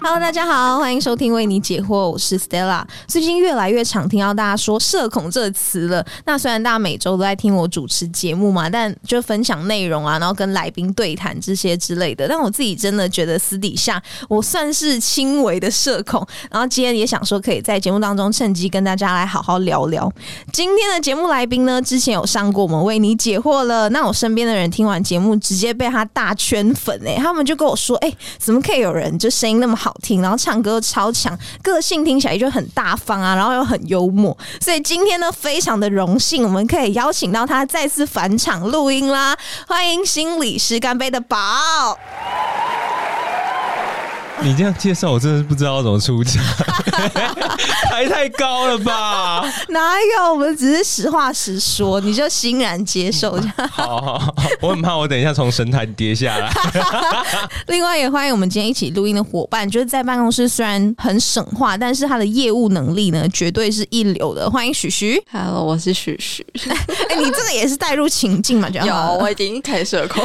Hello，大家好，欢迎收听为你解惑，我是 Stella。最近越来越常听到大家说“社恐”这个词了。那虽然大家每周都在听我主持节目嘛，但就分享内容啊，然后跟来宾对谈这些之类的。但我自己真的觉得私底下我算是轻微的社恐。然后今天也想说，可以在节目当中趁机跟大家来好好聊聊。今天的节目来宾呢，之前有上过我们为你解惑了。那我身边的人听完节目，直接被他大圈粉哎，他们就跟我说：“哎，怎么可以有人就声音那么好好听，然后唱歌超强，个性听起来就很大方啊，然后又很幽默。”所以今天呢，非常的荣幸，我们可以邀请到他再次返场录音啦！欢迎心理师干杯的宝。你这样介绍，我真的是不知道怎么出价，还太高了吧？哪有？我们只是实话实说，你就欣然接受。好好好，我很怕我等一下从神坛跌下来。另外也欢迎我们今天一起录音的伙伴，就是在办公室虽然很省话，但是他的业务能力呢，绝对是一流的。欢迎许许，Hello，我是许许。哎，你这个也是带入情境嘛？有，我已经开社恐。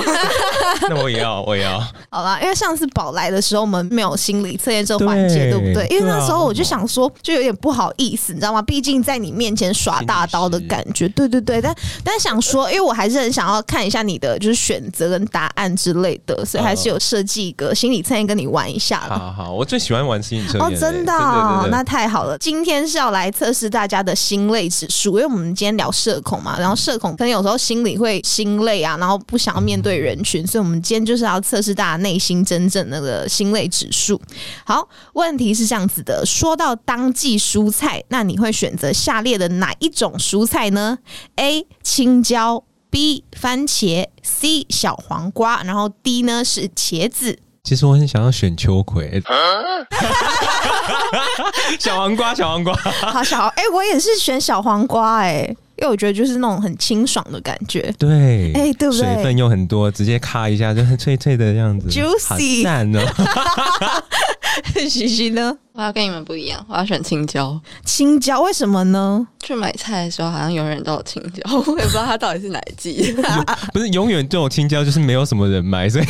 那我也要，我也要。好了，因为上次宝来的时候，我们没有心理测验这环节，对不对？因为那时候我就想说，就有点不好意思，你知道吗？毕竟在你面前耍大刀的感觉，对对对。但但想说，因为我还是很想要看一下你的就是选择跟答案之类的，所以还是有设计一个心理测验跟你玩一下。好好，我最喜欢玩心理测验，哦，真的，那太好了。今天是要来测试大家的心累指数，因为我们今天聊社恐嘛，然后社恐可能有时候心里会心累啊，然后不想要面对人群，所以我们今天就是要测试大家内心真正那个心累指数。好，问题是这样子的：说到当季蔬菜，那你会选择下列的哪一种蔬菜呢？A. 青椒，B. 番茄，C. 小黄瓜，然后 D 呢是茄子。其实我很想要选秋葵，小黄瓜，小黄瓜，好小哎，我也是选小黄瓜哎。因为我觉得就是那种很清爽的感觉，对，哎，对不对？水分又很多，直接咔一下就很脆脆的样子，juicy，赞哦。嘻嘻呢？我要跟你们不一样，我要选青椒。青椒为什么呢？去买菜的时候好像永远都有青椒，我也不知道它到底是哪一季。不是永远都有青椒，就是没有什么人买，所以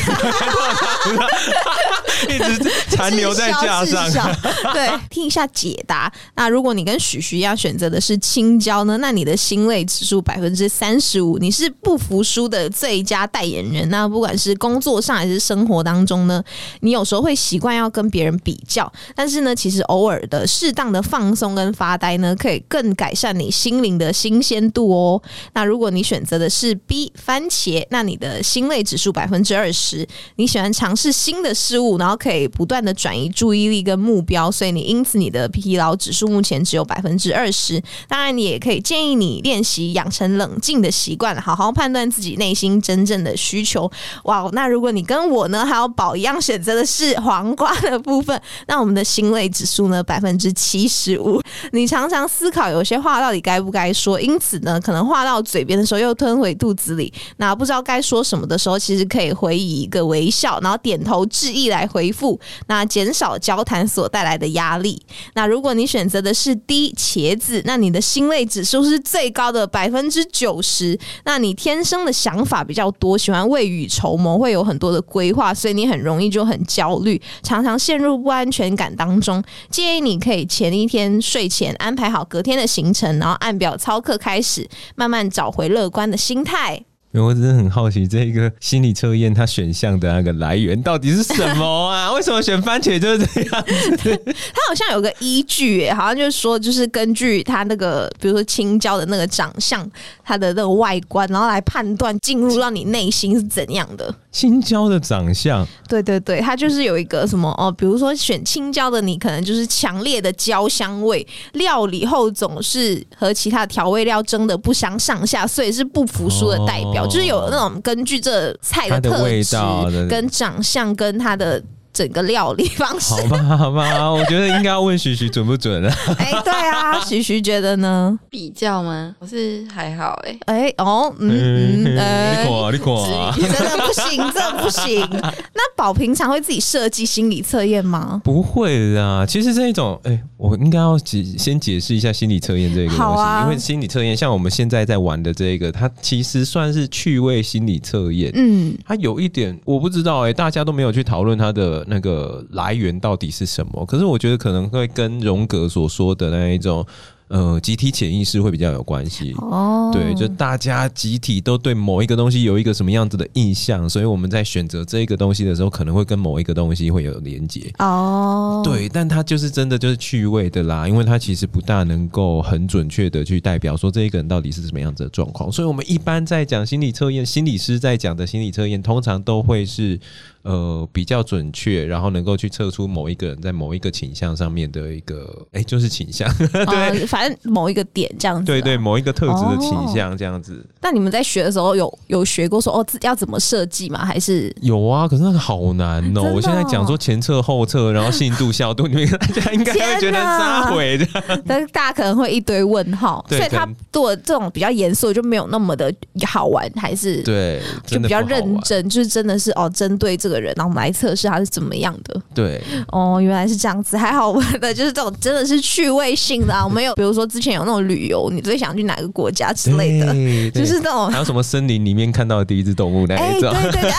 一直残留在架上。对，听一下解答。那如果你跟许许一样选择的是青椒呢？那你的心累指数百分之三十五，你是不服输的最佳代言人。那不管是工作上还是生活当中呢，你有时候会习惯要跟别人比较，但是呢。其实偶尔的适当的放松跟发呆呢，可以更改善你心灵的新鲜度哦。那如果你选择的是 B 番茄，那你的心累指数百分之二十，你喜欢尝试新的事物，然后可以不断的转移注意力跟目标，所以你因此你的疲劳指数目前只有百分之二十。当然，你也可以建议你练习养成冷静的习惯，好好判断自己内心真正的需求。哇，那如果你跟我呢还有宝一样选择的是黄瓜的部分，那我们的心累。指数呢 百分之七十五，你常常思考有些话到底该不该说，因此呢，可能话到嘴边的时候又吞回肚子里，那不知道该说什么的时候，其实可以回以一个微笑，然后点头致意来回回复，那减少交谈所带来的压力。那如果你选择的是 D 茄子，那你的心累指数是最高的百分之九十，那你天生的想法比较多，喜欢未雨绸缪，会有很多的规划，所以你很容易就很焦虑，常常陷入不安全感当中。建议你可以前一天睡前安排好隔天的行程，然后按表操课开始，慢慢找回乐观的心态。我真的很好奇，这一个心理测验它选项的那个来源到底是什么啊？为什么选番茄就是这样子？它好像有个依据，好像就是说，就是根据它那个，比如说青椒的那个长相，它的那个外观，然后来判断进入到你内心是怎样的。青椒的长相，对对对，它就是有一个什么哦，比如说选青椒的你，可能就是强烈的椒香味，料理后总是和其他调味料争的不相上下，所以是不服输的代表。就是有那种根据这菜的特质、跟长相、跟它的。整个料理方式，好吧，好吧，我觉得应该要问徐徐准不准啊？哎，对啊，徐徐觉得呢？比较吗？我是还好，哎，哎，哦，嗯，你垮，你垮，真的不行，真的不行。那宝平常会自己设计心理测验吗？不会啦，其实这一种，哎，我应该要解先解释一下心理测验这个东西，因为心理测验像我们现在在玩的这个，它其实算是趣味心理测验，嗯，它有一点我不知道，哎，大家都没有去讨论它的。那个来源到底是什么？可是我觉得可能会跟荣格所说的那一种。呃，集体潜意识会比较有关系哦。对，就大家集体都对某一个东西有一个什么样子的印象，所以我们在选择这个东西的时候，可能会跟某一个东西会有连接哦。对，但它就是真的就是趣味的啦，因为它其实不大能够很准确的去代表说这一个人到底是什么样子的状况。所以我们一般在讲心理测验，心理师在讲的心理测验，通常都会是。呃，比较准确，然后能够去测出某一个人在某一个倾向上面的一个，哎，就是倾向，对，反正某一个点这样子，对对，某一个特质的倾向这样子。那你们在学的时候有有学过说哦，要怎么设计吗？还是有啊？可是那个好难哦。我现在讲说前侧后侧，然后信度效度，你们大家应该会觉得撒回的，但是大家可能会一堆问号，所以他做这种比较严肃就没有那么的好玩，还是对，就比较认真，就是真的是哦，针对这个。人，然后我们来测试他是怎么样的。对，哦，原来是这样子，还好的，就是这种真的是趣味性的啊。我们有，比如说之前有那种旅游，你最想去哪个国家之类的，就是那种还有什么森林里面看到的第一只动物那一种，对对对，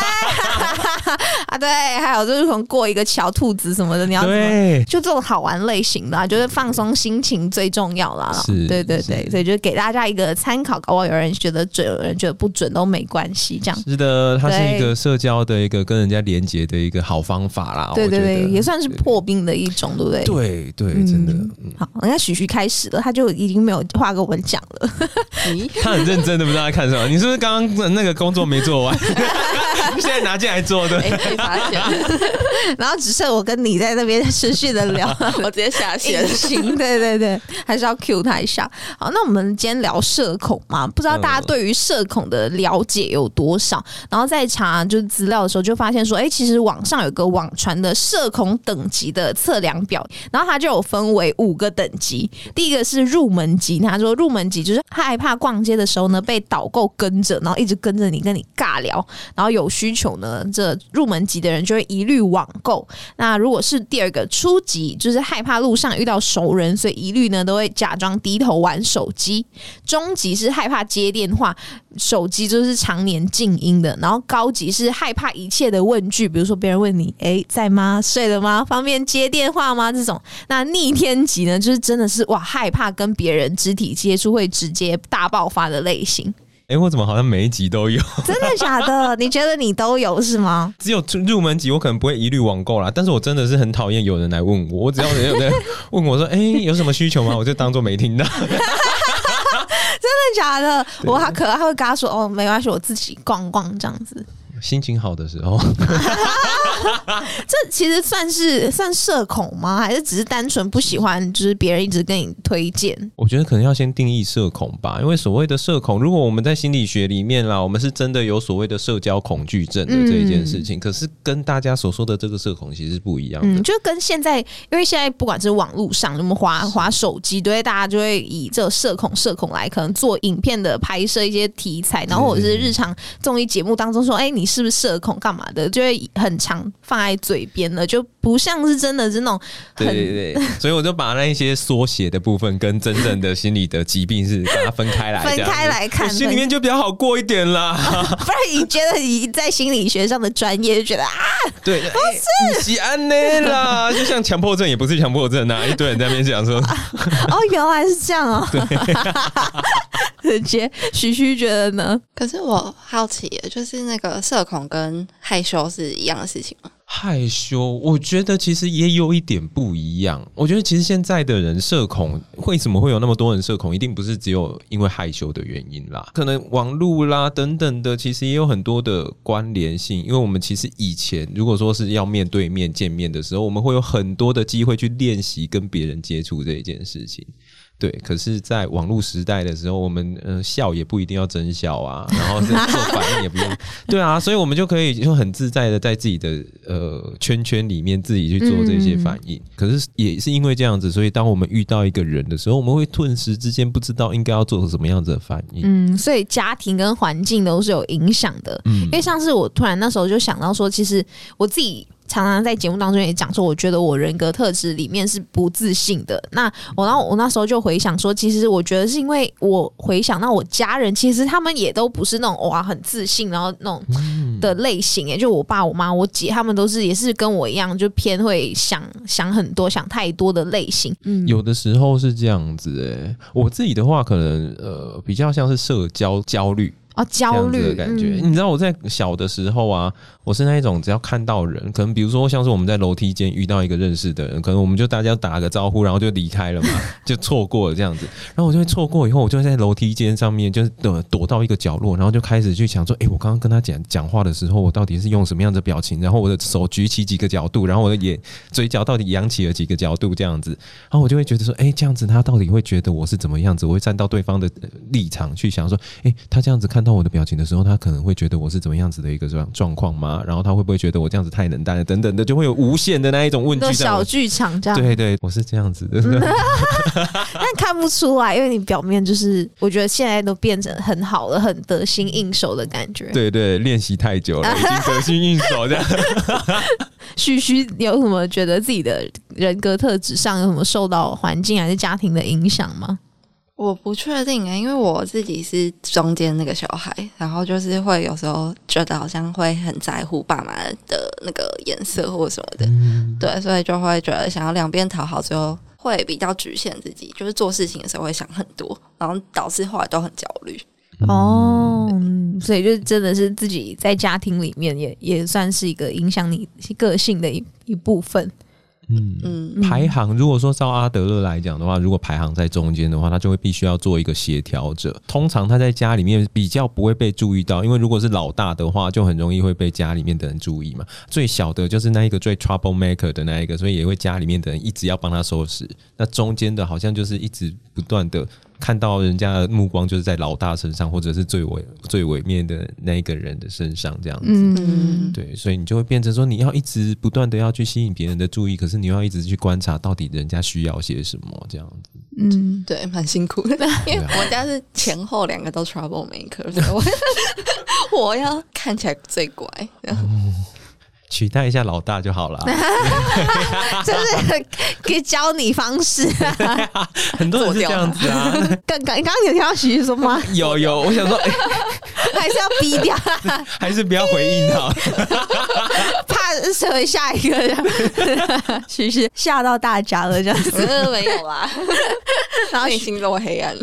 啊对，还有就是可能过一个桥，兔子什么的，你要对，就这种好玩类型的，就是放松心情最重要啦。是，对对对，所以就给大家一个参考，搞不好有人觉得准，有人觉得不准都没关系，这样是的，它是一个社交的一个跟人家连接的一个好方法啦。对对对，也算是破冰的一种，对不对？对对，真的。好，人家许徐开始了，他就已经没有话跟我们讲了。他很认真的，不知道在看什么。你是不是刚刚那个工作没做完？现在拿进来做的，被发现。然后只剩我跟你在那边持续的聊，我直接下线。行，对对对，还是要 Q 他一下。好，那我们今天聊社恐嘛？不知道大家对于社恐的了解有多少？然后在查就是资料的时候，就发现说，哎，其实网上有个网传的社恐等级的测量表，然后它就有分为五个等级。第一个是入门级，他说入门级就是害怕逛街的时候呢被导购跟着，然后一直跟着你跟你尬聊，然后有需求呢，这入门级级的人就会一律网购。那如果是第二个初级，就是害怕路上遇到熟人，所以一律呢都会假装低头玩手机。中级是害怕接电话，手机就是常年静音的。然后高级是害怕一切的问句，比如说别人问你，哎，在吗？睡了吗？方便接电话吗？这种。那逆天级呢，就是真的是哇，害怕跟别人肢体接触会直接大爆发的类型。哎，我怎么好像每一集都有？真的假的？你觉得你都有是吗？只有入门级，我可能不会一律网购啦。但是我真的是很讨厌有人来问我，我只要有人 问我说：“哎，有什么需求吗？”我就当做没听到。真的假的？我还可能还会跟他说：“哦，没关系，我自己逛逛这样子。”心情好的时候，这其实算是算社恐吗？还是只是单纯不喜欢，就是别人一直跟你推荐？我觉得可能要先定义社恐吧，因为所谓的社恐，如果我们在心理学里面啦，我们是真的有所谓的社交恐惧症的这一件事情，可是跟大家所说的这个社恐其实是不一样的。就跟现在，因为现在不管是网络上，什么滑滑手机，对大家就会以这社恐社恐来可能做影片的拍摄一些题材，然后或者是日常综艺节目当中说，哎，你。是不是社恐干嘛的？就会很常放在嘴边了，就不像是真的是那种。对对对，所以我就把那一些缩写的部分跟真正的心理的疾病是把它分开来，分开来看，心里面就比较好过一点啦。不然你觉得你在心理学上的专业就觉得啊，对，不是喜安内啦，就像强迫症也不是强迫症啊，一堆人在那边讲说，哦，原来是这样哦。直接徐徐觉得呢？可是我好奇，就是那个社恐跟害羞是一样的事情吗？害羞，我觉得其实也有一点不一样。我觉得其实现在的人社恐，为什么会有那么多人社恐？一定不是只有因为害羞的原因啦，可能网络啦等等的，其实也有很多的关联性。因为我们其实以前如果说是要面对面见面的时候，我们会有很多的机会去练习跟别人接触这一件事情。对，可是，在网络时代的时候，我们呃笑也不一定要真笑啊，然后做反应也不用，对啊，所以我们就可以就很自在的在自己的呃圈圈里面自己去做这些反应。可是也是因为这样子，所以当我们遇到一个人的时候，我们会顿时之间不知道应该要做什么样子的反应。嗯，所以家庭跟环境都是有影响的。嗯，因为像是我突然那时候就想到说，其实我自己。常常在节目当中也讲说，我觉得我人格特质里面是不自信的。那我然后我那时候就回想说，其实我觉得是因为我回想到我家人，其实他们也都不是那种哇很自信，然后那种的类型。也，就我爸、我妈、我姐，他们都是也是跟我一样，就偏会想想很多、想太多的类型。嗯，有的时候是这样子哎，我自己的话可能呃比较像是社交焦虑。哦，焦虑的感觉。你知道我在小的时候啊，我是那一种只要看到人，可能比如说像是我们在楼梯间遇到一个认识的人，可能我们就大家打个招呼，然后就离开了嘛，就错过了这样子。然后我就会错过以后，我就会在楼梯间上面就是躲躲到一个角落，然后就开始去想说，哎，我刚刚跟他讲讲话的时候，我到底是用什么样的表情？然后我的手举起几个角度，然后我的眼嘴角到底扬起了几个角度这样子。然后我就会觉得说，哎，这样子他到底会觉得我是怎么样子？我会站到对方的立场去想说，哎，他这样子看到我的表情的时候。他可能会觉得我是怎么样子的一个状状况吗？然后他会不会觉得我这样子太冷淡了？等等的，就会有无限的那一种问句。小剧场这样。对对，我是这样子的。但看不出来，因为你表面就是，我觉得现在都变成很好了，很得心应手的感觉。对对，练习太久了，已经得心应手这样。徐徐有什么觉得自己的人格特质上有什么受到环境还是家庭的影响吗？我不确定啊，因为我自己是中间那个小孩，然后就是会有时候觉得好像会很在乎爸妈的那个颜色或什么的，对，所以就会觉得想要两边讨好，之后会比较局限自己，就是做事情的时候会想很多，然后导致后来都很焦虑。哦，所以就真的是自己在家庭里面也也算是一个影响你个性的一一部分。嗯嗯，排行如果说照阿德勒来讲的话，如果排行在中间的话，他就会必须要做一个协调者。通常他在家里面比较不会被注意到，因为如果是老大的话，就很容易会被家里面的人注意嘛。最小的就是那一个最 trouble maker 的那一个，所以也会家里面的人一直要帮他收拾。那中间的好像就是一直不断的。看到人家的目光就是在老大身上，或者是最伟最伟面的那一个人的身上，这样子。嗯，对，所以你就会变成说，你要一直不断的要去吸引别人的注意，可是你要一直去观察到底人家需要些什么，这样子。嗯，对，蛮辛苦的，因为我家是前后两个都 trouble maker，所以我 我要看起来最乖。取代一下老大就好了，就是可以教你方式，很多人是这样子啊。刚刚刚刚有听到徐徐说吗？有有，我想说，还是要逼掉，还是不要回应他，是成为下一个人。徐徐吓到大家了，这样子没有啦。然后内心都黑暗，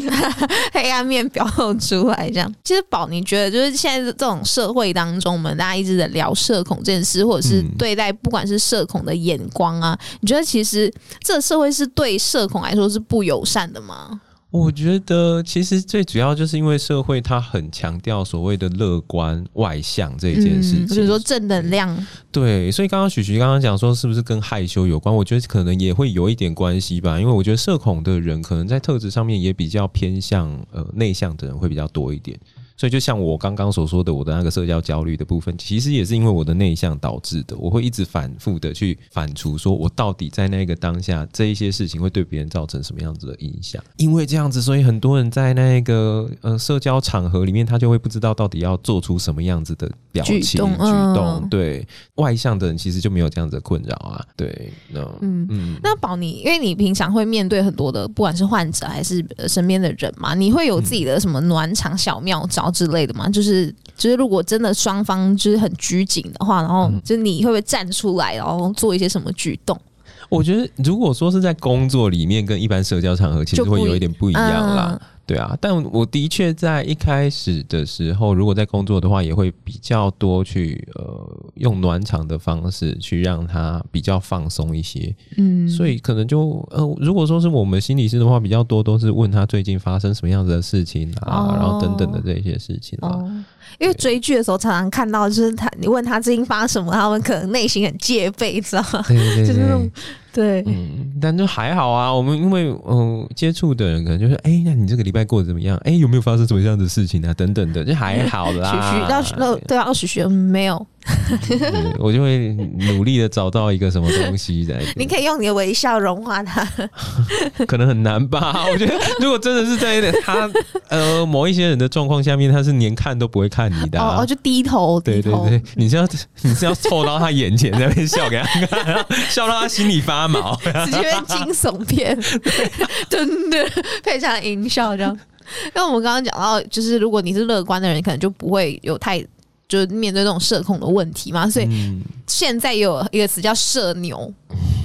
黑暗面表露出来，这样。其实宝，你觉得就是现在这种社会当中，我们大家一直在聊社恐这件事，或者是对待不管是社恐的眼光啊，你觉得其实这个社会是对社恐来说是不友善的吗？我觉得其实最主要就是因为社会它很强调所谓的乐观外向这一件事情，就是说正能量。对，所以刚刚许徐刚刚讲说是不是跟害羞有关？我觉得可能也会有一点关系吧，因为我觉得社恐的人可能在特质上面也比较偏向呃内向的人会比较多一点。所以，就像我刚刚所说的，我的那个社交焦虑的部分，其实也是因为我的内向导致的。我会一直反复的去反刍，说我到底在那个当下，这一些事情会对别人造成什么样子的影响？因为这样子，所以很多人在那个呃社交场合里面，他就会不知道到底要做出什么样子的表情举动。对，外向的人其实就没有这样子的困扰啊。对，那嗯嗯，那宝你，因为你平常会面对很多的，不管是患者还是身边的人嘛，你会有自己的什么暖场小妙招？之类的嘛，就是就是，如果真的双方就是很拘谨的话，然后就你会不会站出来，然后做一些什么举动？我觉得，如果说是在工作里面跟一般社交场合，其实会有一点不一样啦。对啊，但我的确在一开始的时候，如果在工作的话，也会比较多去呃用暖场的方式去让他比较放松一些。嗯，所以可能就呃，如果说是我们心理师的话，比较多都是问他最近发生什么样子的事情啊，然后等等的这些事情啊。因为追剧的时候常常看到，就是他你问他最近发生什么，他们可能内心很戒备，知道吗？就是那种。对，嗯，但就还好啊。我们因为嗯接触的人可能就是，哎，那你这个礼拜过得怎么样？哎，有没有发生什么样的事情啊？等等的，就还好啦。许许，要那对啊，许许没有，对 我就会努力的找到一个什么东西在。你可以用你的微笑融化它。可能很难吧？我觉得如果真的是在他呃某一些人的状况下面，他是连看都不会看你的、啊。哦哦，就低头，低头。对对对，你是要你是要凑到他眼前在那边笑给他看，笑到他心里发毛，直接变惊悚片，真的配上音效这样。因为我们刚刚讲到，就是如果你是乐观的人，可能就不会有太就是面对这种社恐的问题嘛。所以嗯现在有一个词叫社牛，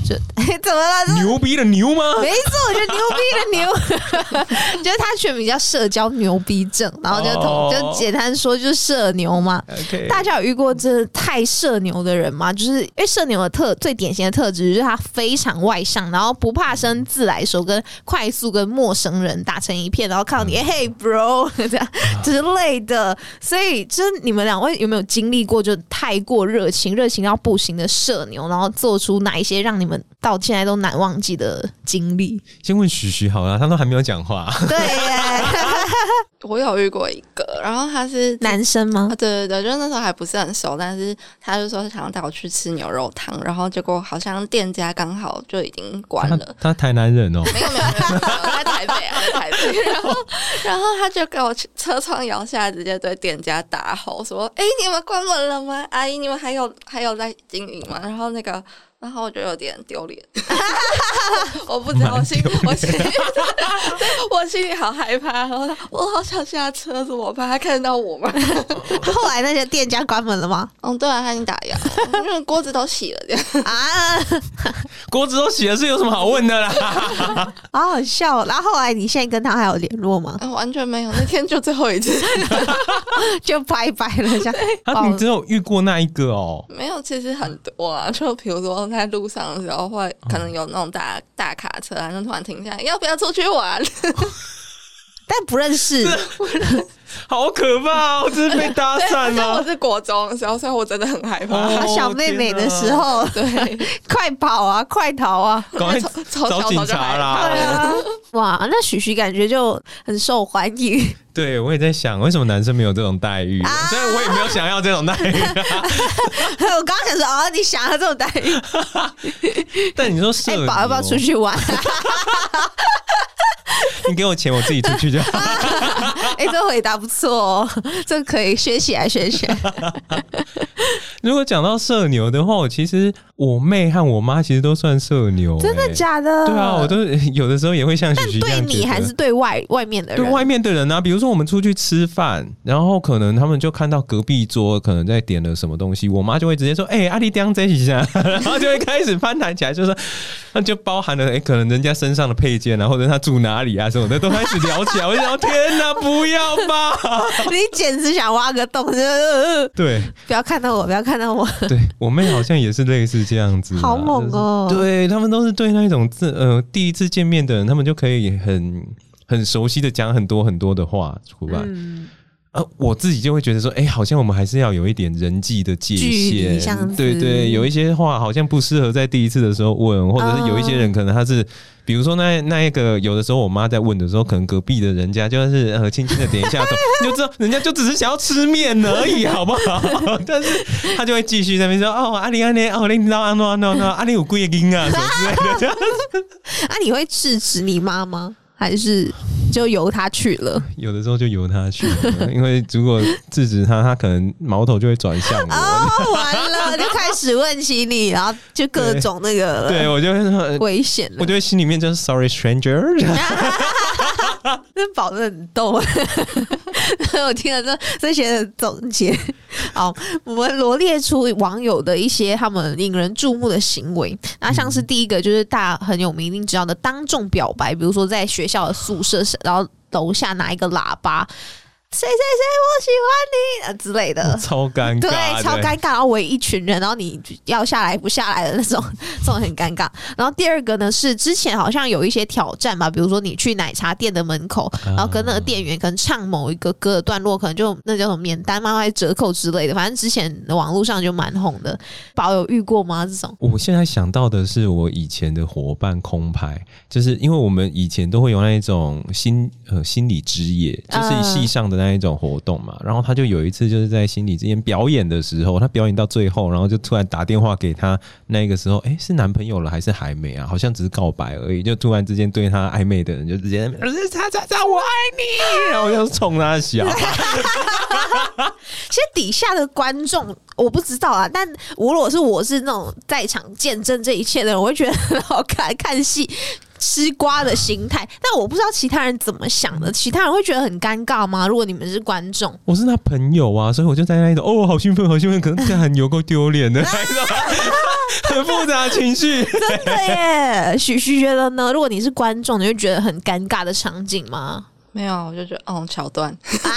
就 怎么了？牛逼的牛吗？没错，我觉得牛逼的牛，就是他全名叫社交牛逼症，然后就就简单说就是社牛嘛。OK，大家有遇过这太社牛的人吗？就是因为社牛的特最典型的特质就是他非常外向，然后不怕生，自来熟，跟快速跟陌生人打成一片，然后看到你，嘿、bro 这样之类的。所以，就是你们两位有没有经历过就太过热情，热情到不行的社牛，然后做出哪一些让你们们。到现在都难忘记的经历？先问许许好了，他都还没有讲话。对耶，我有遇过一个，然后他是男生吗啊，？对对对，就是那时候还不是很熟，但是他就说想要带我去吃牛肉汤，然后结果好像店家刚好就已经关了。他台南人哦，没有没有没有，没有在台北啊，在 台北。然后然后他就给我车窗摇下来，直接对店家大吼说：“哎，你们关门了吗？阿姨，你们还有还有在经营吗？”然后那个。然后我就有点丢脸，我不知道，我心我心里我心里好害怕，然后我好想下车，怎么办？他看得到我吗？后来那些店家关门了吗？嗯，对啊，他已经打烊了，因为锅子都洗了，这样。啊，锅子都洗了，是有什么好问的啦？好好笑哦。然后后来你现在跟他还有联络吗？啊完全没有，那天就最后一次，就拜拜了，这样。啊，你只有遇过那一个哦？没有，其实很多啊。就比如说在路上的时候，会可能有那种大大卡车然后突然停下来，要不要出去玩？但不认识，好可怕哦！这是被搭讪像我？是国中的时候，所以我真的很害怕。小妹妹的时候，对，快跑啊，快逃啊！找警察啦！怕对啊，哇，那许许感觉就很受欢迎。对，我也在想，为什么男生没有这种待遇？啊虽然我也没有想要这种待遇，我刚刚想说，哦，你想要这种待遇，但你说社宝要不要出？去玩？你给我钱，我自己出去就好。哎，这回答不错哦，这可以学起来，学起来。如果讲到社牛的话，我其实我妹和我妈其实都算社牛、真的欸假的？对啊，我都有的时候也会像许许这对你还是对外外面的人？对外面的人啊，比如说我们出去吃饭，然后可能他们就看到隔壁桌可能在点了什么东西，我妈就会直接说：“哎、阿丽当这一下。”然后就会开始攀谈起来，就说那就包含了哎、可能人家身上的配件啊，或者他住哪里啊什么的，都开始聊起来。我就想，天哪，不要吧！你简直想挖个洞，对不要看到我，不要看到我，对，我妹好像也是类似这样子啊，好猛哦！就是对他们都是对那种自呃第一次见面的人，他们就可以很很熟悉的讲很多很多的话出来。嗯，呃，我自己就会觉得说，哎、好像我们还是要有一点人际的界限样，子对对，有一些话好像不适合在第一次的时候问，或者是有一些人可能他是，比如说那那一个，有的时候我妈在问的时候，可能隔壁的人家就是呃轻轻的点一下头，你 就知道人家就只是想要吃面而已，好不好？但是他就会继续在那边说，哦，阿里阿里，哦，你知道安诺阿诺阿里有贵音啊，什么之类的这样。啊，你会制止你妈吗？还是就由他去了？有的时候就由他去了，因为如果制止他，他可能矛头就会转向我。哦，完了，就开始问起你，然后就各种那个了对，我就会很，危险我。就会心里面就是 sorry stranger，那宝的很逗，我听了这这些的总结。好，我们罗列出网友的一些他们引人注目的行为。那像是第一个就是大家很有名一定知道的当众表白，比如说在学校的宿舍，然后楼下拿一个喇叭，谁谁谁我喜欢你啊之类 的。超尴尬，对，超尴尬，然后围一群人，然后你要下来不下来的那种，这种很尴尬。然后第二个呢是之前好像有一些挑战吧，比如说你去奶茶店的门口，然后跟那个店员可能唱某一个歌的段落，可能就那叫什么免单吗，还是折扣之类的，反正之前网络上就蛮红的。宝有遇过吗？这种？我现在想到的是我以前的伙伴空拍，就是因为我们以前都会有那一种心呃心理之夜，就是嗯系上的那那一种活动嘛。然后他就有一次就是在心理之间表演的时候，他表演到最后，然后就突然打电话给他那个时候，哎，是男朋友了还是还没啊？好像只是告白而已，就突然之间对他暧昧的人就直接，叉叉叉，我爱你，然后就冲他笑。其实底下的观众我不知道啊，但如果是我是那种在场见证这一切的人，我会觉得很好看，看戏吃瓜的心态。但我不知道其他人怎么想的，其他人会觉得很尴尬吗？如果你们是观众，我是他朋友啊，所以我就在那里头，哦，好兴奋，好兴奋，可能这样很有够丢脸的，很复杂情绪。真的耶，许许觉得呢？如果你是观众，你会觉得很尴尬的场景吗？没有，我就觉得哦，桥段 啊，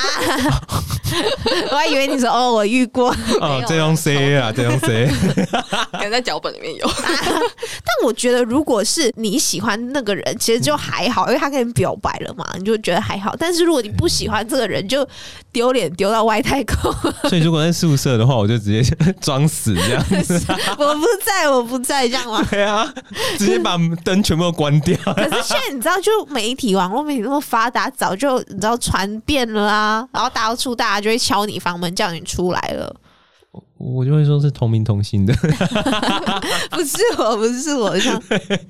我还以为你说哦，我遇过哦，这样 C 啊，这样 C，可能在脚本里面有。但我觉得，如果是你喜欢那个人，其实就还好，因为他跟你表白了嘛，你就觉得还好。但是如果你不喜欢这个人，就丢脸丢到外太空。所以如果在宿舍的话，我就直接装死这样子。我不在，我不在，这样吗？对啊，直接把灯全部都关掉。可是现在你知道，就媒体网络媒体那么发达，早就你知道传遍了啊，然后到处大家就会敲你房门叫你出来了。我就会说是同名同姓的，不是我，不是我，像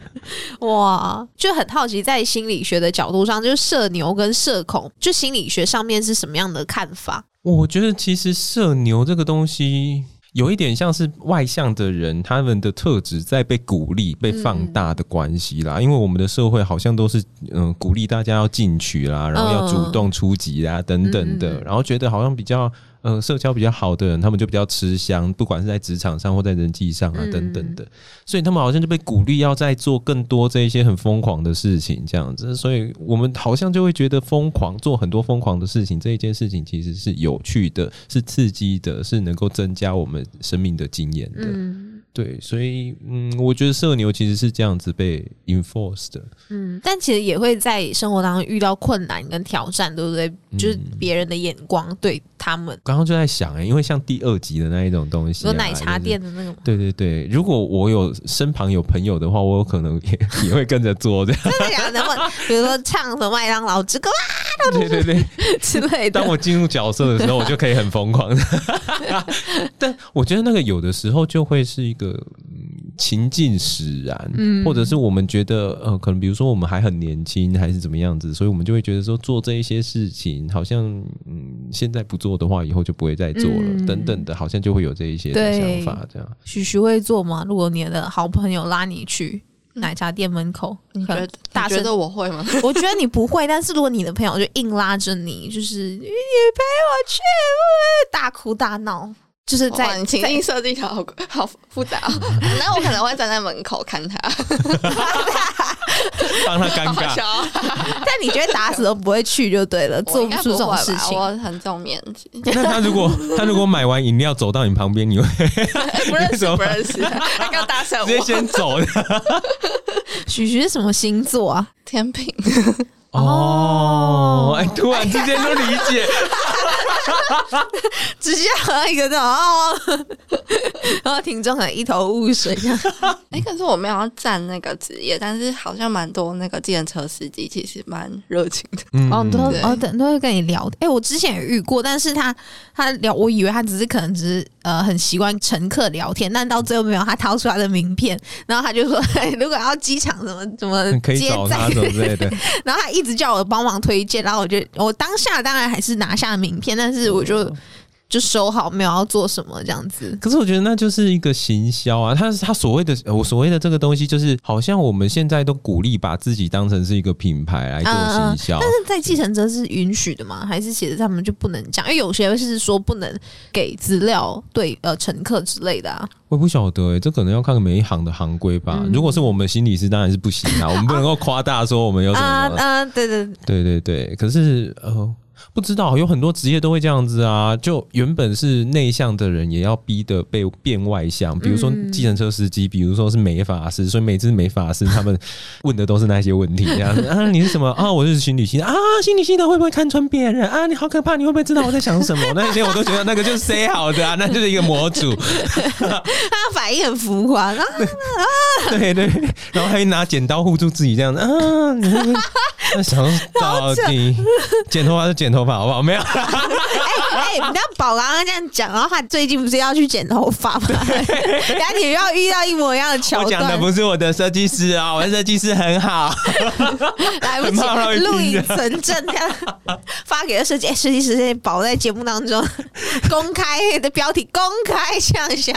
哇，就很好奇，在心理学的角度上，就是社牛跟社恐，就心理学上面是什么样的看法？我觉得其实社牛这个东西。有一点像是外向的人，他们的特质在被鼓励、被放大的关系啦。因为我们的社会好像都是嗯鼓励大家要进取啦，然后要主动出击啊等等的，然后觉得好像比较。呃，社交比较好的人，他们就比较吃香，不管是在职场上或在人际上啊等等的，所以他们好像就被鼓励要在做更多这一些很疯狂的事情，这样子，所以我们好像就会觉得疯狂做很多疯狂的事情，这一件事情其实是有趣的，是刺激的，是能够增加我们生命的经验的。对，所以嗯，我觉得社牛其实是这样子被 enforced 的，嗯，但其实也会在生活当中遇到困难跟挑战，对不对？就是别人的眼光对他们。刚刚就在想哎，因为像第二集的那一种东西，有奶茶店的那种，对对对。如果我有身旁有朋友的话，我有可能也 也会跟着做这样。真的假的？比如说唱什么麦当劳之歌啊，对对对 之类的。当我进入角色的时候，我就可以很疯狂。但我觉得那个有的时候就会是一个情境使然，嗯，或者是我们觉得呃，可能比如说我们还很年轻，还是怎么样子，所以我们就会觉得说做这一些事情，好像嗯，现在不做的话，以后就不会再做了，等等的，好像就会有这一些想法。这样，许许会做吗？如果你的好朋友拉你去奶茶店门口，你觉得大觉得我会吗？我觉得你不会，但是如果你的朋友就硬拉着你，就是你陪我去，大哭大闹。就是在情境设计好好复杂，那我可能会站在门口看他，让他尴尬。但你觉得打死都不会去就对了，做不出这种事情。我很重面子。那他如果他如果买完饮料走到你旁边，你会不认识不认识？他刚打死我，直接先走。许许是什么星座啊？天平。哦，哎，突然之间就理解。直接喝一个然后听众很一头雾水。哎，可是我没有要占那个职业，但是好像蛮多那个计程车司机其实蛮热情的。哦，都哦，等都会跟你聊。哎，我之前也遇过，但是他他聊，我以为他只是可能只是呃很习惯乘客聊天，但到最后没有，他掏出来的名片，然后他就说，如果要机场什么怎么可以找他什么之类的，然后他一直叫我帮忙推荐，然后我就我当下当然还是拿下名片，但是。是，我就就收好，没有要做什么这样子。可是我觉得那就是一个行销啊，他他所谓的我所谓的这个东西，就是好像我们现在都鼓励把自己当成是一个品牌来做行销。但是在继承者是允许的吗？还是写着他们就不能讲？因为有些是说不能给资料对呃乘客之类的啊。我不晓得哎，这可能要看每一行的行规吧。如果是我们心理师，当然是不行啊，我们不能够夸大说我们有什么 啊，对对对对对。可是呃。不知道有很多职业都会这样子啊，就原本是内向的人，也要逼得被变外向。比如说计程车司机，比如说是美发师，所以每次美发师他们问的都是那些问题，这样子 啊，你是什么啊？我是心理系的啊，心理系的会不会看穿别人啊？你好可怕，你会不会知道我在想什么？那些我都觉得那个就是 say 好的啊，那就是一个模组，他反应很浮夸啊，对对，然后还拿剪刀护住自己这样子啊。那想到底剪头发是剪头发好不好？没有，哎、你知道宝刚刚这样讲，然后他最近不是要去剪头发吗？然后你又要遇到一模一样的桥我讲的段，不是我的设计师啊，我的设计师很好。来不及，录影存证，这样发给了设计哎设计师，先保在节目当中 公开的标题，公开想想，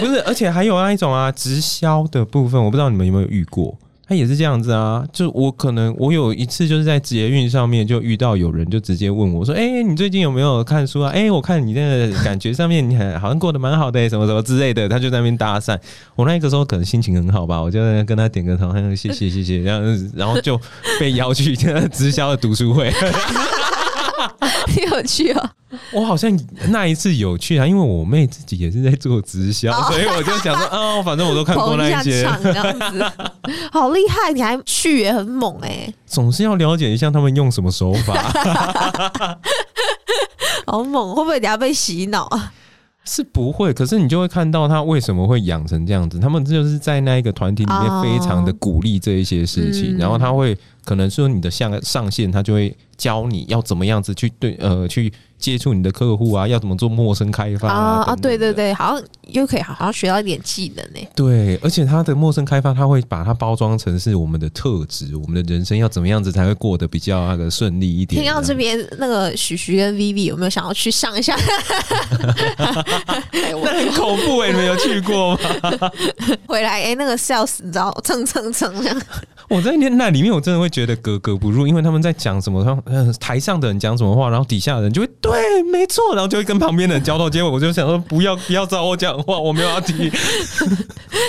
不是，而且还有那一种啊，直销的部分，我不知道你们有没有遇过。他也是这样子啊，就我可能我有一次就是在捷运上面就遇到有人就直接问我说：“哎、你最近有没有看书啊？哎、我看你那个感觉上面你很好像过得蛮好的、什么什么之类的。”他就在那边搭讪，我那个时候可能心情很好吧，我就在那跟他点个头，他说谢谢谢谢，这样子，然后就被邀去直销的读书会。很有趣哦。我好像那一次有去啊，因为我妹自己也是在做直销，所以我就想说，哦，反正我都看过那一些，场这样子，好厉害！你还去也很猛哎、总是要了解一下他们用什么手法。好猛！会不会等下被洗脑啊？是不会，可是你就会看到他为什么会养成这样子。他们就是在那一个团体里面哦非常的鼓励这一些事情，嗯然后他会可能说你的上上线，他就会教你要怎么样子去对呃去接触你的客户啊，要怎么做陌生开发啊啊对对对，好像又可以好好学到一点技能呢、对，而且他的陌生开发，他会把它包装成是我们的特质，我们的人生要怎么样子才会过得比较那个顺利一点。听到这边，那个许徐跟 Vivi 有没有想要去上一下？那很恐怖哎、你们有去过吗？回来哎、那个 sales 你知道蹭蹭蹭这样，我在那那里面，我真的会觉得格格不入，因为他们在讲什么，他们呃台上的人讲什么话，然后底下的人就会对，没错，然后就会跟旁边的人交头接尾。我就想说，不要不要找我讲话，我没有要听。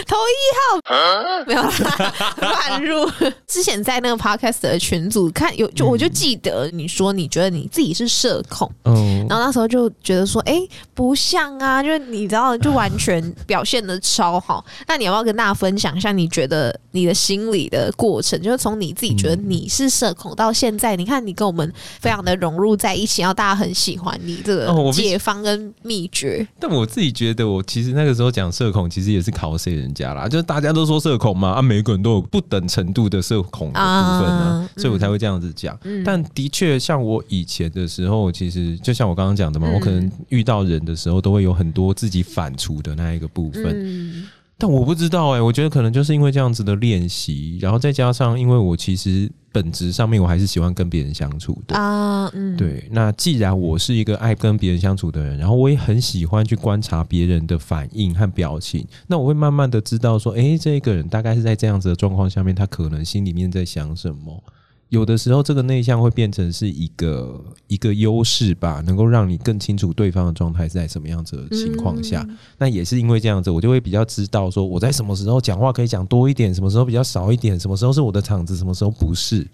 头一号没有啦，乱入。之前在那个 podcast 的群组看有，就我就记得你说你觉得你自己是社恐，嗯，然后那时候就觉得说，哎、不像啊，就是你知道，就完全表现的超好。那你要不要跟大家分享一下，你觉得你的心理的过程，就是从你自己觉得你是社恐到现在，你看你跟我们非常的融入在一起，然后大家很喜欢你这个解方跟秘诀。但我自己觉得，我其实那个时候讲社恐，其实也是考谁人家啦，就是大家都说社恐嘛，啊，每个人都有不等程度的社恐的部分啊啊，所以我才会这样子讲。嗯但的确，像我以前的时候，其实就像我刚刚讲的嘛，嗯我可能遇到人的时候，都会有很多自己反刍的那一个部分。嗯但我不知道哎、我觉得可能就是因为这样子的练习，然后再加上因为我其实本质上面我还是喜欢跟别人相处的。啊，嗯，对，那既然我是一个爱跟别人相处的人，然后我也很喜欢去观察别人的反应和表情，那我会慢慢的知道说，诶，这个人大概是在这样子的状况下面，他可能心里面在想什么。有的时候，这个内向会变成是一个一个优势吧，能够让你更清楚对方的状态是在什么样子的情况下。嗯。那也是因为这样子，我就会比较知道说我在什么时候讲话可以讲多一点，什么时候比较少一点，什么时候是我的场子，什么时候不是。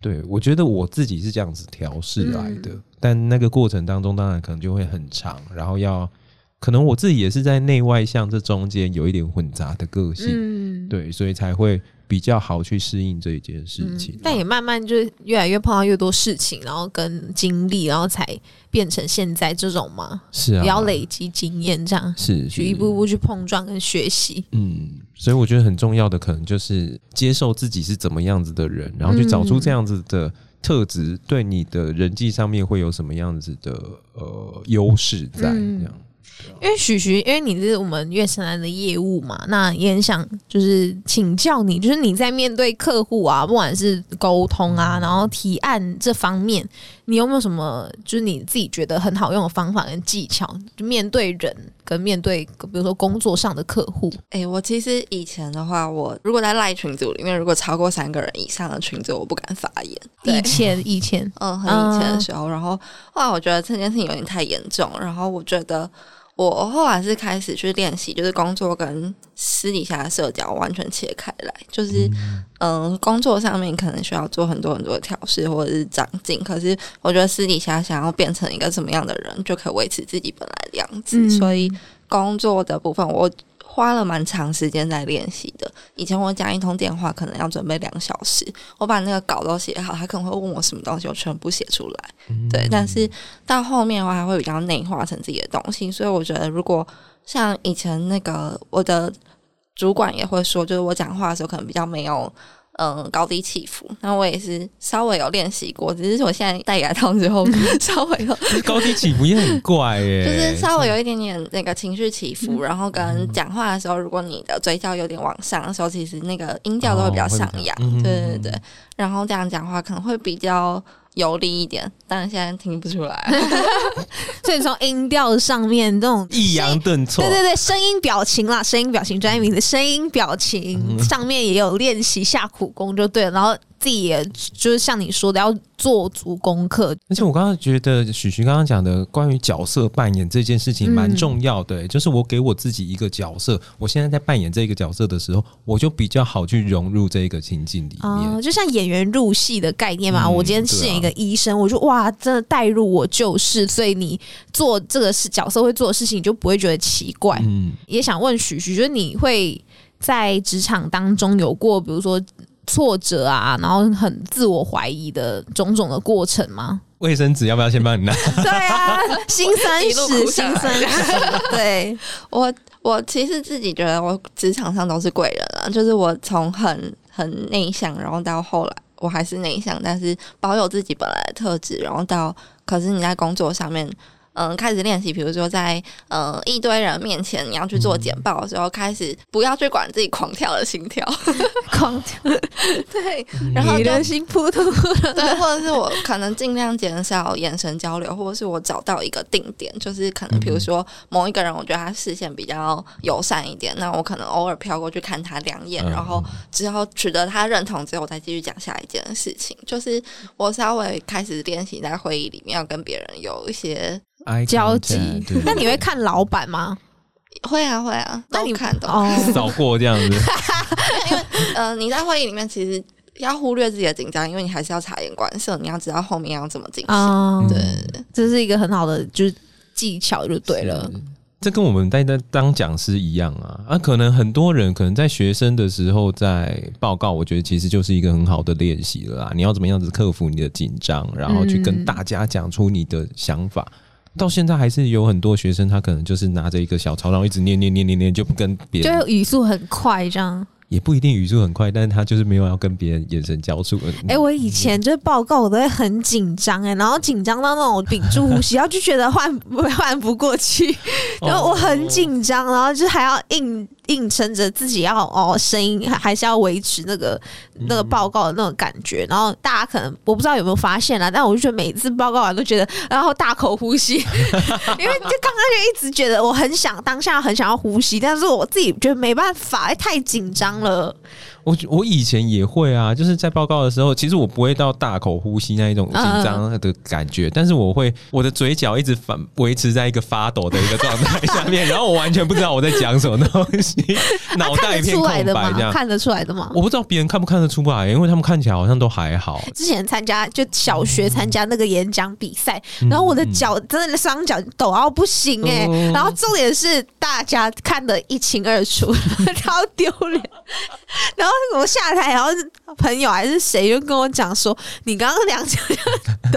对我觉得我自己是这样子调试来的，但那个过程当中当然可能就会很长，然后要可能我自己也是在内外向这中间有一点混杂的个性，嗯，对，所以才会比较好去适应这一件事情。但也慢慢就越来越碰到越多事情，然后跟经历，然后才变成现在这种嘛，是啊，也要累积经验，这样是去一步步去碰撞跟学习。嗯，所以我觉得很重要的可能就是接受自己是怎么样子的人，然后去找出这样子的特质，对你的人际上面会有什么样子的呃优势在嗯这样。因为许徐，因为你是我们月城南的业务嘛，那也很想就是请教你，就是你在面对客户啊，不管是沟通啊，然后提案这方面，你有没有什么就是你自己觉得很好用的方法跟技巧？就面对人跟面对比如说工作上的客户，哎、我其实以前的话，我如果在赖群组里面，如果超过三个人以上的群组，我不敢发言。以前以前，嗯，很以前的时候，然后后来我觉得这件事情有点太严重，然后我觉得我后来是开始去练习，就是工作跟私底下的社交完全切开来，就是嗯、工作上面可能需要做很多很多的调试或者是长进，可是我觉得私底下想要变成一个什么样的人，就可以维持自己本来的样子，嗯所以工作的部分我。花了蛮长时间在练习的。以前我讲一通电话可能要准备两小时，我把那个稿都写好，他可能会问我什么东西，我全部写出来。对，但是到后面的话，还会比较内化成自己的东西。所以我觉得，如果像以前那个我的主管也会说，就是我讲话的时候可能比较没有。嗯高低起伏。那我也是稍微有练习过，只是我现在戴牙套之后 稍微有 高低起伏也很怪 耶，就是稍微有一点点那个情绪起伏，然后跟讲话的时候，如果你的嘴角有点往上的时候，其实那个音调都会比较上扬。嗯对对对，然后这样讲话可能会比较有力一点，但是现在听不出来。所以从音调上面这种抑扬顿挫，对对对，声音表情啦，声音表情专业名词，声音表情上面也有练习下苦功就对了，然后自己也就是像你说的要做足功课，而且我刚刚觉得许徐刚刚讲的关于角色扮演这件事情蛮嗯重要的、就是我给我自己一个角色，我现在在扮演这个角色的时候，我就比较好去融入这个情境里面。哦，就像演员入戏的概念嘛。嗯我今天饰演一个医生，我就哇，真的带入我就是，所以你做这个事角色会做的事情，你就不会觉得奇怪。嗯，也想问许许，就是你会在职场当中有过，比如说挫折啊，然后很自我怀疑的种种的过程吗？卫生纸要不要先帮你拿？对啊，辛酸 一路史，哭下来辛酸史，对，我我其实自己觉得我职场上都是贵人啊，就是我从很很内向，然后到后来我还是内向，但是保有自己本来的特质，然后到可是你在工作上面。嗯，开始练习，比如说在呃一堆人面前，你要去做简报的时候，开始不要去管自己狂跳的心跳，狂跳，对，然后就你的心扑通扑通，对，或者是我可能尽量减少眼神交流，或者是我找到一个定点，就是可能比如说某一个人，我觉得他视线比较友善一点，那我可能偶尔飘过去看他两眼，嗯然后之后取得他认同之后，我再继续讲下一件事情。就是我稍微开始练习在会议里面要跟别人有一些交集。那你会看老板吗？会啊会啊，那你都看都哦，扫过这样子，因为呃，你在会议里面其实要忽略自己的紧张，因为你还是要察言观色，你要知道后面要怎么进行。啊，对，这是一个很好的就是技巧，就对了。这跟我们在在当讲师一样啊啊！可能很多人可能在学生的时候在报告，我觉得其实就是一个很好的练习了啦。你要怎么样子克服你的紧张，然后去跟嗯大家讲出你的想法。到现在还是有很多学生，他可能就是拿着一个小抄，然后一直念念念念念，就不跟别人就人，语速很快，这样。也不一定语速很快，但是他就是没有要跟别人眼神交触。哎、我以前就是报告，我都会很紧张哎，然后紧张到那种屏住呼吸，然后就觉得换 换不过去，然后我很紧张，然后就还要硬硬撑着自己要哦声音还还是要维持那个那个报告的那种感觉，然后大家可能我不知道有没有发现啦，但我就觉得每次报告完都觉得，然后大口呼吸，因为就刚刚就一直觉得我很想当下很想要呼吸，但是我自己觉得没办法，太紧张了。我我以前也会啊，就是在报告的时候，其实我不会到大口呼吸那一种紧张的感觉，但是我会我的嘴角一直反维持在一个发抖的一个状态下面，然后我完全不知道我在讲什么东西，脑袋一片空出来的吗白这？样。看得出来的吗？我不知道别人看不看得出来，因为他们看起来好像都还好。之前参加就小学参加那个演讲比赛，嗯然后我的脚真的双脚抖到不行哎、哦然后重点是大家看得一清二楚，超丢脸。然后我下台，然后朋友还是谁就跟我讲说，你刚刚两脚就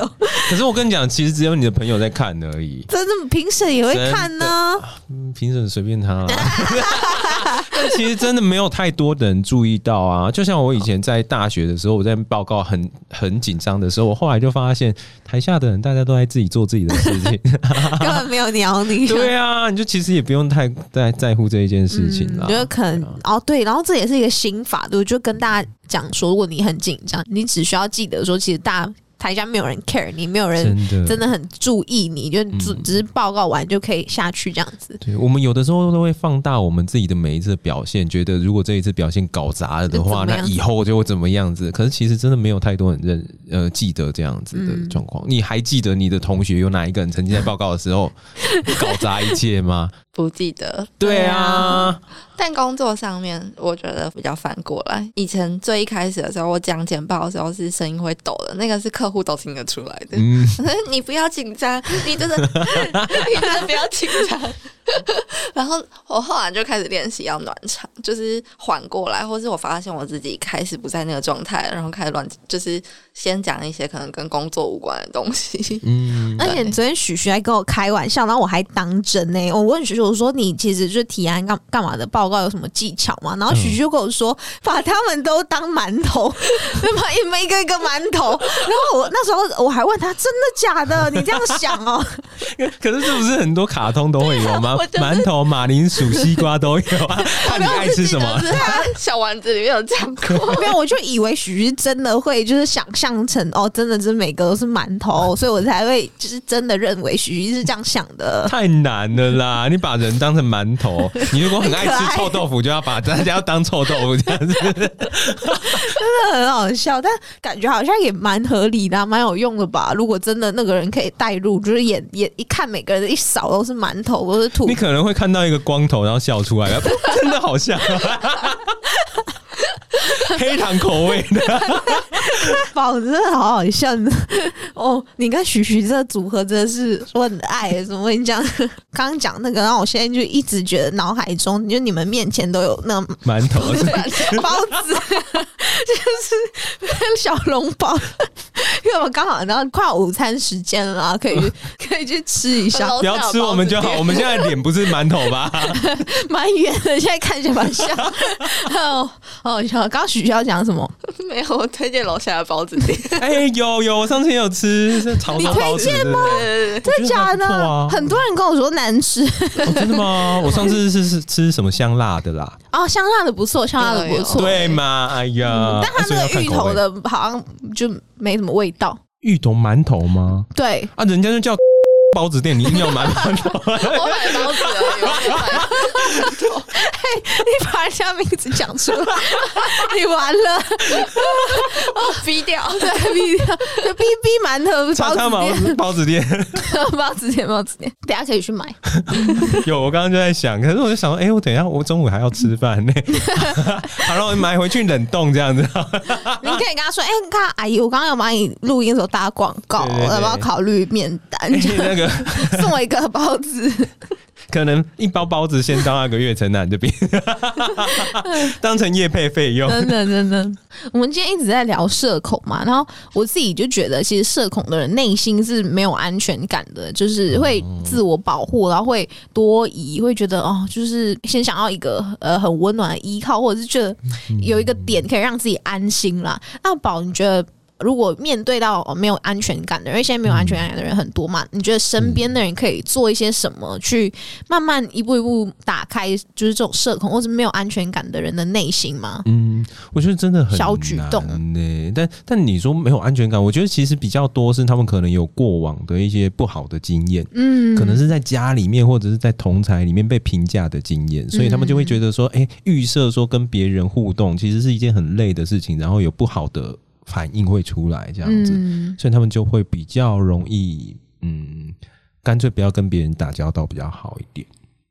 抖，可是我跟你讲，其实只有你的朋友在看而已，真的评审也会看呢。嗯评审随便他、啊。但其实真的没有太多的人注意到啊。就像我以前在大学的时候，我在报告很很紧张的时候，我后来就发现台下的人大家都在自己做自己的事情。根本没有鸟你。对啊，你就其实也不用太在在乎这一件事情啦。我觉得可能哦，对，然后这也是一个新法度，就跟大家讲说，如果你很紧张，你只需要记得说，其实大家台下没有人 care 你，没有人真的很注意你，就只嗯只是报告完就可以下去这样子。对，我们有的时候都会放大我们自己的每一次表现，觉得如果这一次表现搞砸了的话，那以后就会怎么样子。可是其实真的没有太多人认呃记得这样子的嗯状况。你还记得你的同学有哪一个人曾经在报告的时候 搞砸一切吗？不记得。对啊，但工作上面，我觉得比较反过来。以前最一开始的时候，我讲简报的时候是声音会抖的，那个是客户都听得出来的。嗯，你不要紧张，你真的，你真的不要紧张。然后我后来就开始练习要暖场，就是缓过来，或是我发现我自己开始不在那个状态，然后开始乱，就是先讲一些可能跟工作无关的东西。嗯，而且昨天许许还跟我开玩笑，然后我还当真呢、我问许许我说：“你其实就提案干干嘛的报告有什么技巧吗？”然后许许就跟我说：“把他们都当馒头，对吧？一枚一个一个馒头。”然后我那时候我还问他：“真的假的？你这样想哦 可是这不是很多卡通都会有吗 馒头、马铃薯、西瓜都有啊，看你爱吃什么。是他小丸子里面有讲过，？” 没有，我就以为许徐真的会就是想象成哦，真的是每个都是馒头，所以我才会就是真的认为许徐是这样想的。太难了啦！你把人当成馒头，你如果很爱吃臭豆腐，就要把大家当臭豆腐这样子。真的很好笑，但感觉好像也蛮合理的、蛮有用的吧。如果真的那个人可以带入，就是眼眼一看每个人一扫都是馒头都是土你，可能会看到一个光头，然后笑出来，真的好笑黑糖口味的。宝真的好好笑呢。哦，你跟徐徐这个组合真的是我很爱。怎么跟你讲？刚刚讲那个，然后我现在就一直觉得脑海中，就你们面前都有那种馒头 包子，就是小笼包。因为我们刚好然后快午餐时间了啊，可以 可以去吃一下。不要吃我们就好。我们现在脸不是馒头吧？蛮远的，现在看起来蛮像。哦，好笑。刚刚许需要讲什么？没有，我推荐楼下的包子店。哎、有有，我上次也有吃是潮州包子，吗？对对对真的假的？啊、很多人跟我说难吃哦真的吗？我上次是是吃什么香辣的啦？哦，香辣的不错，香辣的不错。对嘛？哎呀，但它所以要那个芋头的好像就没什么味道。芋头馒头吗？对，啊，人家就叫 包子店，你硬要买馒头。我买包子而已，我没买 你把人家名字讲出来，你完了，逼掉。对，逼掉就逼逼馒头叉叉包子店，包子店 包子店，包子店，等一下可以去买。有，我刚刚就在想，可是我就想说，哎、我等一下我中午还要吃饭呢，好了，我买回去冷冻这样子。你可以跟他说：“哎、你看阿姨，我刚刚有帮你录音的时候打广告，要不要考虑面单？就那个送我一个包子。可能一包包子先到那个月城南这边，当成业配费用。真的真的，我们今天一直在聊社恐嘛，然后我自己就觉得，其实社恐的人内心是没有安全感的，就是会自我保护，然后会多疑，会觉得哦，就是先想要一个呃很温暖的依靠，或者是觉得有一个点可以让自己安心啦。那宝，你觉得？如果面对到、哦、没有安全感的人，因为现在没有安全感的人很多嘛，你觉得身边的人可以做一些什么，去慢慢一步一步打开，就是这种社恐或者没有安全感的人的内心吗？嗯，我觉得真的很小举动难呢。但但你说没有安全感，我觉得其实比较多是他们可能有过往的一些不好的经验，嗯，可能是在家里面或者是在同才里面被评价的经验，所以他们就会觉得说，哎、预设说跟别人互动其实是一件很累的事情，然后有不好的反应会出来这样子，嗯所以他们就会比较容易，嗯，干脆不要跟别人打交道比较好一点。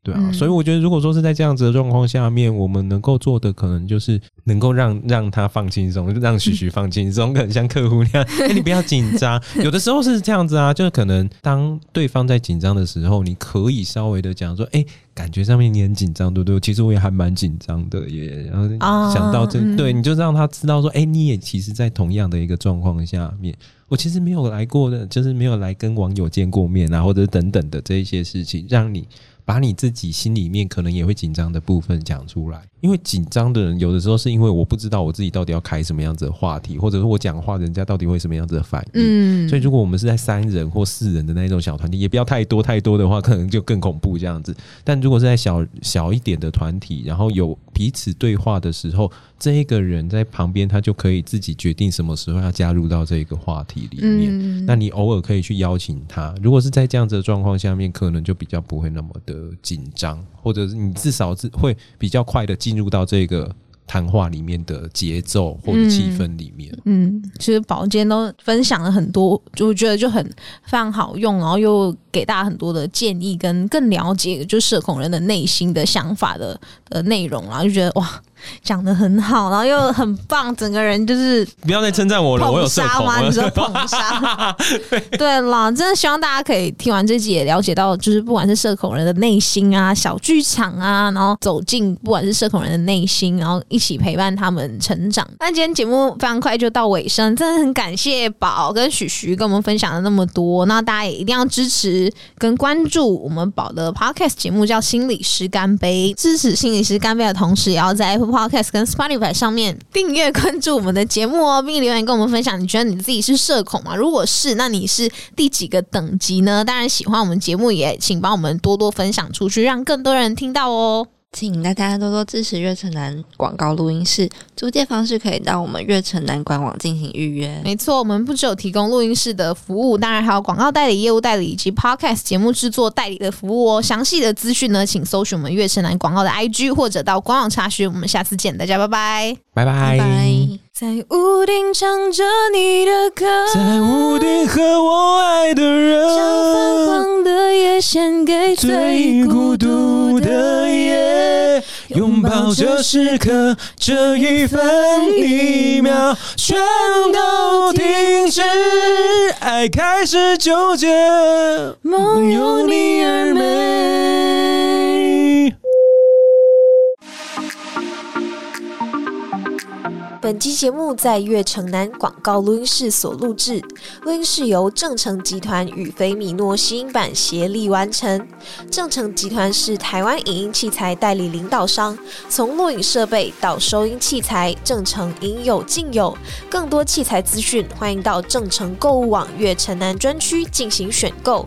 对啊，嗯所以我觉得，如果说是在这样子的状况下面，我们能够做的，可能就是能够让让他放轻松，让许许放轻松，可能像客户那样，哎、你不要紧张。有的时候是这样子啊，就是可能当对方在紧张的时候，你可以稍微的讲说，哎、感觉上面你很紧张，对不对？其实我也还蛮紧张的耶。然后啊想到这，嗯对，你就让他知道说，哎、你也其实，在同样的一个状况下面，我其实没有来过的，就是没有来跟网友见过面啊，或者等等的这一些事情，让你把你自己心里面可能也会紧张的部分讲出来。因为紧张的人，有的时候是因为我不知道我自己到底要开什么样子的话题，或者是我讲话人家到底会什么样子的反应。嗯所以，如果我们是在三人或四人的那种小团体，也不要太多太多的话，可能就更恐怖这样子。但如果是在小小一点的团体，然后有彼此对话的时候，这一个人在旁边，他就可以自己决定什么时候要加入到这个话题里面。嗯那你偶尔可以去邀请他。如果是在这样子的状况下面，可能就比较不会那么的紧张，或者是你至少是会比较快的进入到这个谈话里面的节奏或者气氛里面。嗯，其实宝今天都分享了很多，就我觉得就很非常好用，然后又给大家很多的建议，跟更了解就社恐人的内心的想法的的内容啊，就觉得哇，讲的很好，然后又很棒，整个人就是不要再称赞我了，我有社恐。你说捧杀？对啦，真的希望大家可以听完这集也了解到，就是不管是社恐人的内心啊、小剧场啊，然后走进不管是社恐人的内心，然后一起陪伴他们成长。那今天节目非常快就到尾声，真的很感谢宝跟许徐跟我们分享了那么多。那大家也一定要支持跟关注我们宝的 Podcast 节目，叫《心理师干杯》，支持心理师干杯的同时，也要在 Apple Podcast 跟 Spotify 上面订阅关注我们的节目哦，并留言跟我们分享，你觉得你自己是社恐吗？如果是，那你是第几个等级呢？当然，喜欢我们节目也请帮我们多多分享出去，让更多人听到哦。请大家多多支持月城南广告录音室，租借方式可以到我们月城南官网进行预约。没错，我们不只有提供录音室的服务，当然还有广告代理、业务代理以及 Podcast 节目制作代理的服务哦。详细的资讯呢，请搜寻我们月城南广告的 IG 或者到官网查询。我们下次见，大家拜拜，拜拜。在屋顶唱着你的歌，在屋顶和我爱的人，将泛黄的夜献给最孤独的夜，拥抱这时刻，这一分一秒，全都停止，爱开始纠结，梦有你而美。本期节目在悦城南广告录音室所录制，录音室由正成集团与菲米诺吸音版协力完成。正成集团是台湾影音器材代理领导商，从录影设备到收音器材，正成应有尽有。更多器材资讯，欢迎到正成购物网悦城南专区进行选购。